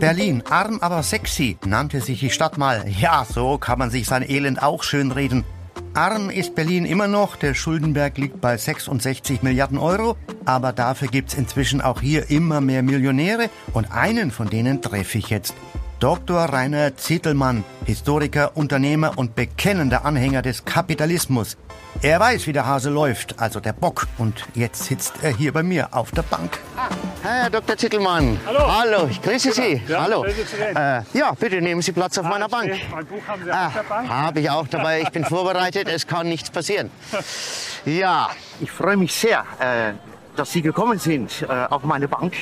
Berlin, arm aber sexy, nannte sich die Stadt mal. Ja, so kann man sich sein Elend auch schönreden. Arm ist Berlin immer noch, der Schuldenberg liegt bei 66 Milliarden Euro, aber dafür gibt's inzwischen auch hier immer mehr Millionäre und einen von denen treffe ich jetzt. Dr. Rainer Zittelmann, Historiker, Unternehmer und bekennender Anhänger des Kapitalismus. Er weiß, wie der Hase läuft, also der Bock. Und jetzt sitzt er hier bei mir auf der Bank. Ah, Herr Dr. Zittelmann. Hallo. Hallo, ich grüße Sie. Ja, Hallo. Äh, ja, bitte nehmen Sie Platz auf meiner ich Bank. Mein Buch haben Sie Ah, auch dabei. Habe ich auch dabei. Ich bin vorbereitet. Es kann nichts passieren. Ja, ich freue mich sehr, äh, dass Sie gekommen sind äh, auf meine Bank.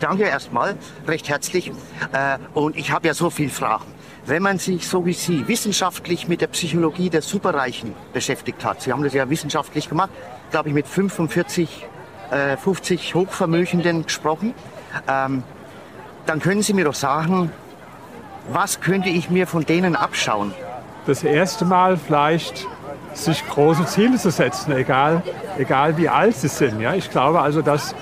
Danke erstmal, recht herzlich. Äh, und ich habe ja so viele Fragen. Wenn man sich so wie Sie wissenschaftlich mit der Psychologie der Superreichen beschäftigt hat, Sie haben das ja wissenschaftlich gemacht, glaube ich mit 45, äh, 50 Hochvermögenden gesprochen, ähm, dann können Sie mir doch sagen, was könnte ich mir von denen abschauen? Das erste Mal vielleicht sich große Ziele zu setzen, egal, egal wie alt sie sind. Ja? Ich glaube also, dass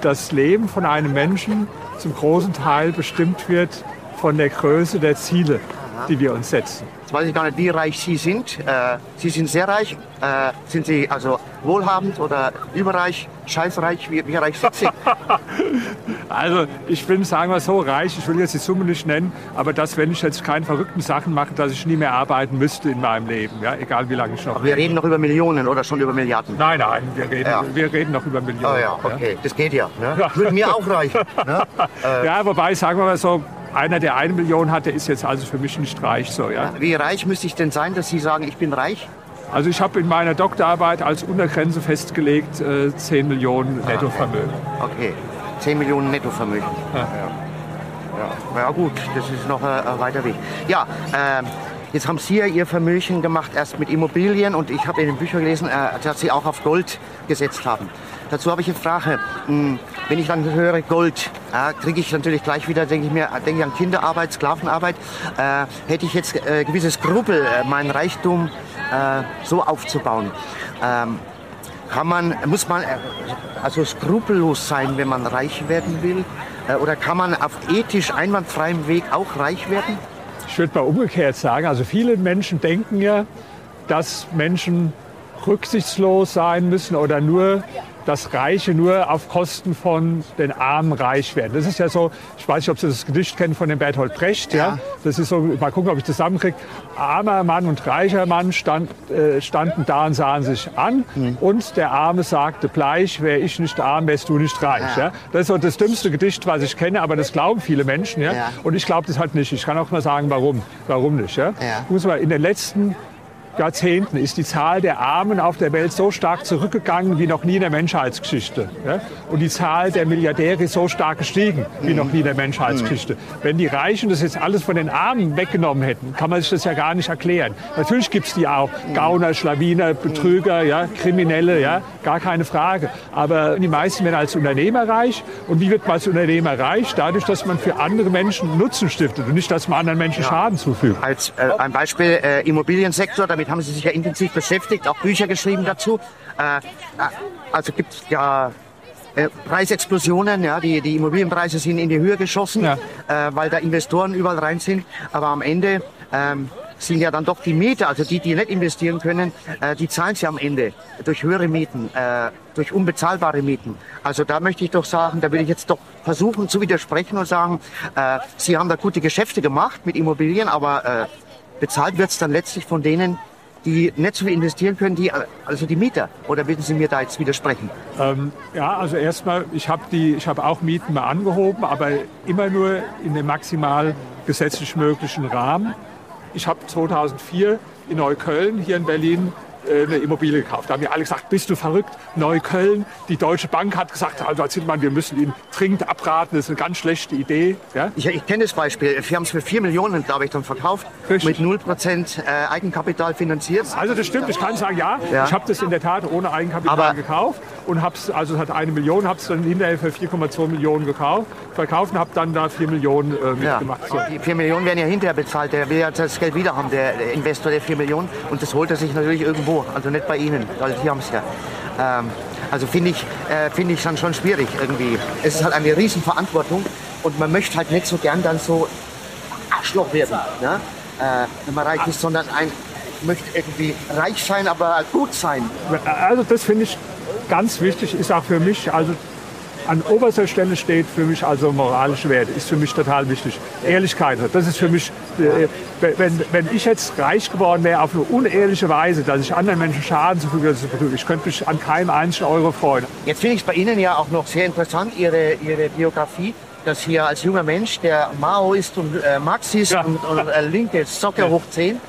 das Leben von einem Menschen zum großen Teil bestimmt wird von der Größe der Ziele, die wir uns setzen. Jetzt weiß ich gar nicht, wie reich Sie sind. Äh, Sie sind sehr reich. Äh, sind Sie also wohlhabend oder überreich, scheißreich? Wie, wie reich sind Sie? Also ich bin, sagen wir so, reich, ich will jetzt die Summe nicht nennen, aber dass, wenn ich jetzt keine verrückten Sachen mache, dass ich nie mehr arbeiten müsste in meinem Leben, ja? egal wie lange ich noch Wir reden noch über Millionen oder schon über Milliarden. Nein, nein, wir reden, Ja. wir reden noch über Millionen. Oh ja, okay, das geht ja. Ne? Würde mir auch reichen. Ne? Ja. ja, wobei, sagen wir mal so, einer, der eine Million hat, der ist jetzt also für mich nicht reich so, ja. Wie reich müsste ich denn sein, dass Sie sagen, ich bin reich? Also ich habe in meiner Doktorarbeit als Untergrenze festgelegt äh, 10 Millionen Nettovermögen. Okay, 10 Millionen Nettovermögen. Ja. Ja, ja gut, das ist noch ein, ein weiter Weg. Ja, ähm, jetzt haben Sie ja Ihr Vermögen gemacht, erst mit Immobilien und ich habe in den Büchern gelesen, äh, dass Sie auch auf Gold gesetzt haben. Dazu habe ich eine Frage. Hm, Wenn ich dann höre Gold, äh, kriege ich natürlich gleich wieder, denke ich mir, denke ich an Kinderarbeit, Sklavenarbeit. Äh, hätte ich jetzt äh, gewisse Skrupel, äh, meinen Reichtum äh, so aufzubauen. Ähm, kann man, muss man äh, also skrupellos sein, wenn man reich werden will? Äh, Oder kann man auf ethisch einwandfreiem Weg auch reich werden? Ich würde mal umgekehrt sagen, also viele Menschen denken ja, dass Menschen rücksichtslos sein müssen oder nur dass Reiche nur auf Kosten von den Armen reich werden. Das ist ja so, ich weiß nicht, ob Sie das Gedicht kennen von dem Bertolt Brecht. Ja. Ja. Das ist so, mal gucken, ob ich das zusammenkriege. Armer Mann und reicher Mann stand, äh, standen da und sahen sich an. Und der Arme sagte bleich, wäre ich nicht arm, wärst du nicht reich. Ja. Ja. Das ist so das dümmste Gedicht, was ich kenne, aber das glauben viele Menschen. Ja. Ja. Und ich glaube das halt nicht. Ich kann auch mal sagen, warum. Warum nicht. Ja. Ja. Muss man in den letzten Jahrzehnten ist die Zahl der Armen auf der Welt so stark zurückgegangen wie noch nie in der Menschheitsgeschichte. Ja? Und die Zahl der Milliardäre ist so stark gestiegen wie noch nie in der Menschheitsgeschichte. Wenn die Reichen das jetzt alles von den Armen weggenommen hätten, kann man sich das ja gar nicht erklären. Natürlich gibt es die auch. Gauner, Schlawiner, Betrüger, ja, Kriminelle, ja, gar keine Frage. Aber die meisten werden als Unternehmer reich. Und wie wird man als Unternehmer reich? Dadurch, dass man für andere Menschen Nutzen stiftet und nicht, dass man anderen Menschen Schaden zufügt. Als äh, ein Beispiel äh, Immobiliensektor, damit haben Sie sich ja intensiv beschäftigt, auch Bücher geschrieben dazu. Äh, äh, also gibt es ja äh, Preisexplosionen, ja, die, die Immobilienpreise sind in die Höhe geschossen, Ja. äh, weil da Investoren überall rein sind. Aber am Ende ähm, sind ja dann doch die Mieter, also die, die nicht investieren können, äh, die zahlen sie am Ende durch höhere Mieten, äh, durch unbezahlbare Mieten. Also da möchte ich doch sagen, da will ich jetzt doch versuchen zu widersprechen und sagen, äh, Sie haben da gute Geschäfte gemacht mit Immobilien, aber äh, bezahlt wird es dann letztlich von denen, die nicht so viel investieren können, die, also die Mieter. Oder würden Sie mir da jetzt widersprechen? Ähm, ja, also erstmal, ich habe habe auch Mieten mal angehoben, aber immer nur in dem maximal gesetzlich möglichen Rahmen. Ich habe 2004 in Neukölln hier in Berlin eine Immobilie gekauft. Da haben mir alle gesagt, bist du verrückt? Neukölln, die Deutsche Bank hat gesagt, also Herr Zittmann, wir müssen Ihnen dringend abraten, das ist eine ganz schlechte Idee. Ja? Ich, ich kenne das Beispiel. Wir haben es für 4 Millionen, glaube ich, dann verkauft. Richtig. Mit 0% äh, Eigenkapital finanziert. Also das stimmt, ich kann sagen, ja, Ja. ich habe das in der Tat ohne Eigenkapital Aber- gekauft und habe es, also es hat eine Million, habe es dann hinterher für 4,2 Millionen gekauft, verkauft und habe dann da 4 Millionen äh, Ja. mitgemacht. So. Die 4 Millionen werden ja hinterher bezahlt. Der will ja das Geld wieder haben, der der Investor der 4 Millionen. Und das holt er sich natürlich irgendwo. Also nicht bei Ihnen, weil Sie haben es ja. Ähm, also finde ich, äh, finde ich dann schon schwierig irgendwie. Es ist halt eine Riesenverantwortung, Und man möchte halt nicht so gern dann so Arschloch werden, ne? äh, wenn man reich ist, sondern ein möchte irgendwie reich sein, aber gut sein. Also das finde ich ganz wichtig, ist auch für mich, also an oberster Stelle steht für mich also moralische Werte, ist für mich total wichtig. Ehrlichkeit, das ist für mich, äh, wenn, wenn ich jetzt reich geworden wäre auf eine unehrliche Weise, dass ich anderen Menschen Schaden zufüge, ich könnte mich an keinem einzigen Euro freuen. Jetzt finde ich es bei Ihnen ja auch noch sehr interessant, Ihre, Ihre Biografie, dass hier als junger Mensch, der Maoist und äh, Marxist Ja. und, und äh, linke Socke hoch 10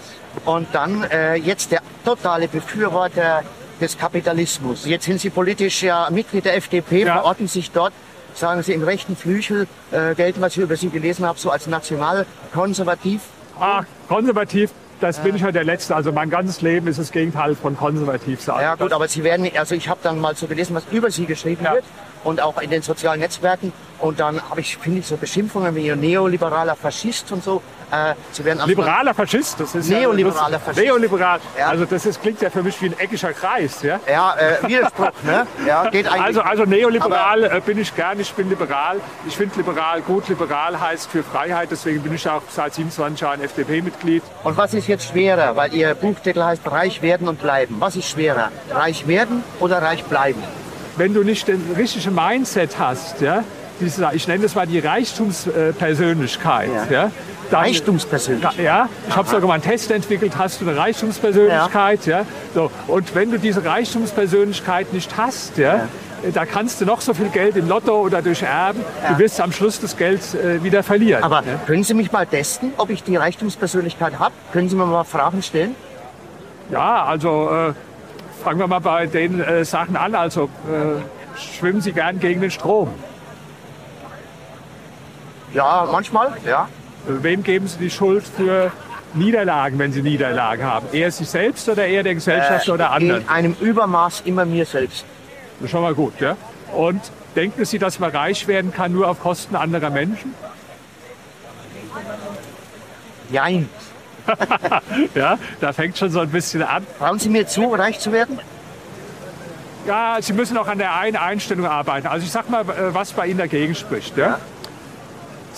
und dann äh, jetzt der totale Befürworter des Kapitalismus. Jetzt sind Sie politisch ja Mitglied der FDP, Ja. verorten sich dort, sagen Sie, im rechten Flügel, äh, gelten, was ich über Sie gelesen habe, so als nationalkonservativ. Ah, konservativ, das bin ich ja der Letzte. Also mein ganzes Leben ist das Gegenteil von konservativ sein. Ja gut, aber Sie werden, also ich habe dann mal so gelesen, was über Sie geschrieben Ja. wird und auch in den sozialen Netzwerken und dann habe ich, finde ich, so Beschimpfungen wie neoliberaler Faschist und so. Äh, Sie werden Liberaler Faschist, das ist Neoliberaler ja, Faschist. Neoliberal, Ja. also das ist, klingt ja für mich wie ein eckiger Kreis. Ja? Ja, äh, Widerspruch, ne? Ja, geht eigentlich. Also, also neoliberal äh, bin ich gern, ich bin liberal. Ich finde liberal gut. Liberal heißt für Freiheit, deswegen bin ich auch seit 27 Jahren FDP-Mitglied. Und was ist jetzt schwerer? Weil Ihr Buchtitel heißt Reich werden und bleiben. Was ist schwerer? Reich werden oder reich bleiben? Wenn du nicht den richtigen Mindset hast, ja, diese, ich nenne das mal die Reichtumspersönlichkeit, Ja. ja. dann- Reichtumspersönlichkeit. Ja, ich habe sogar mal einen Test entwickelt, hast du eine Reichtumspersönlichkeit, ja. So, und wenn du diese Reichtumspersönlichkeit nicht hast, ja, da kannst du noch so viel Geld im Lotto oder durch Erben, du wirst am Schluss das Geld äh, wieder verlieren. Aber ja. können Sie mich mal testen, ob ich die Reichtumspersönlichkeit habe? Können Sie mir mal Fragen stellen? Ja, also äh, fangen wir mal bei den äh, Sachen an. Also äh, schwimmen Sie gern gegen den Strom. Ja, manchmal, ja. Äh, Wem geben Sie die Schuld für Niederlagen, wenn Sie Niederlagen haben? Eher sich selbst oder eher der Gesellschaft oder anderen? In einem Übermaß immer mir selbst. Das ist schon mal gut, ja? Und denken Sie, dass man reich werden kann nur auf Kosten anderer Menschen? Jein. Ja, da fängt schon so ein bisschen an. Trauen Sie mir zu, reich zu werden? Ja, Sie müssen auch an der einen Einstellung arbeiten. Also ich sag mal, äh, was bei Ihnen dagegen spricht. Ja?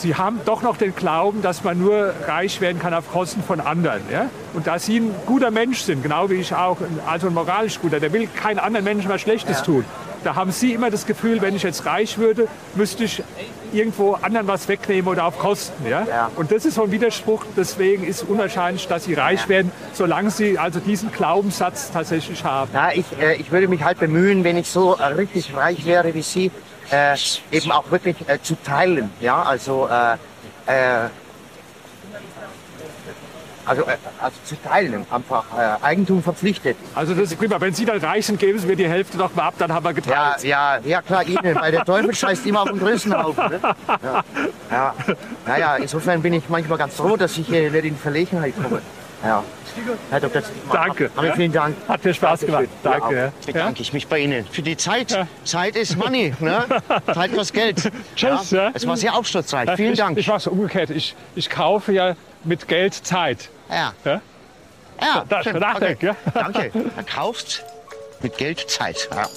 Sie haben doch noch den Glauben, dass man nur reich werden kann auf Kosten von anderen. Ja? Und da Sie ein guter Mensch sind, genau wie ich auch, also ein moralisch guter, der will keinen anderen Menschen was Schlechtes tun. Da haben Sie immer das Gefühl, wenn ich jetzt reich würde, müsste ich irgendwo anderen was wegnehmen oder auf Kosten. Ja? Ja. Und das ist so ein Widerspruch. Deswegen ist unwahrscheinlich, dass Sie reich werden, solange Sie also diesen Glaubenssatz tatsächlich haben. Ja, ich, äh, ich würde mich halt bemühen, wenn ich so äh, richtig reich wäre wie Sie, äh, eben auch wirklich äh, zu teilen. Ja, also, äh, äh, also, äh, also zu teilen, einfach äh, Eigentum verpflichtet. Also das ist prima. Wenn Sie dann reich sind, geben Sie mir die Hälfte doch mal ab, dann haben wir Ja, geteilt. ja, ja klar, Ihnen, weil der Teufel scheißt immer auf den Größenhaufen. Ne? Ja, ja. Naja, insofern bin ich manchmal ganz froh, dass ich hier nicht in Verlegenheit komme. Ja. Herr Dr. Danke. Haben vielen Dank. Hat mir Spaß gemacht. Danke. Ja, ja. bedanke ich mich bei Ihnen für die Zeit. Zeit ist Money. Ne? Zeit kostet Geld. Tschüss, ja. Es war sehr aufschlussreich. Vielen ich, Dank. Ich mache es umgekehrt. Ich, ich kaufe ja mit Geld Zeit. Ja. Ja? Ja, Da- schön. okay. ja. Danke. Er kauft mit Geld Zeit. Ja.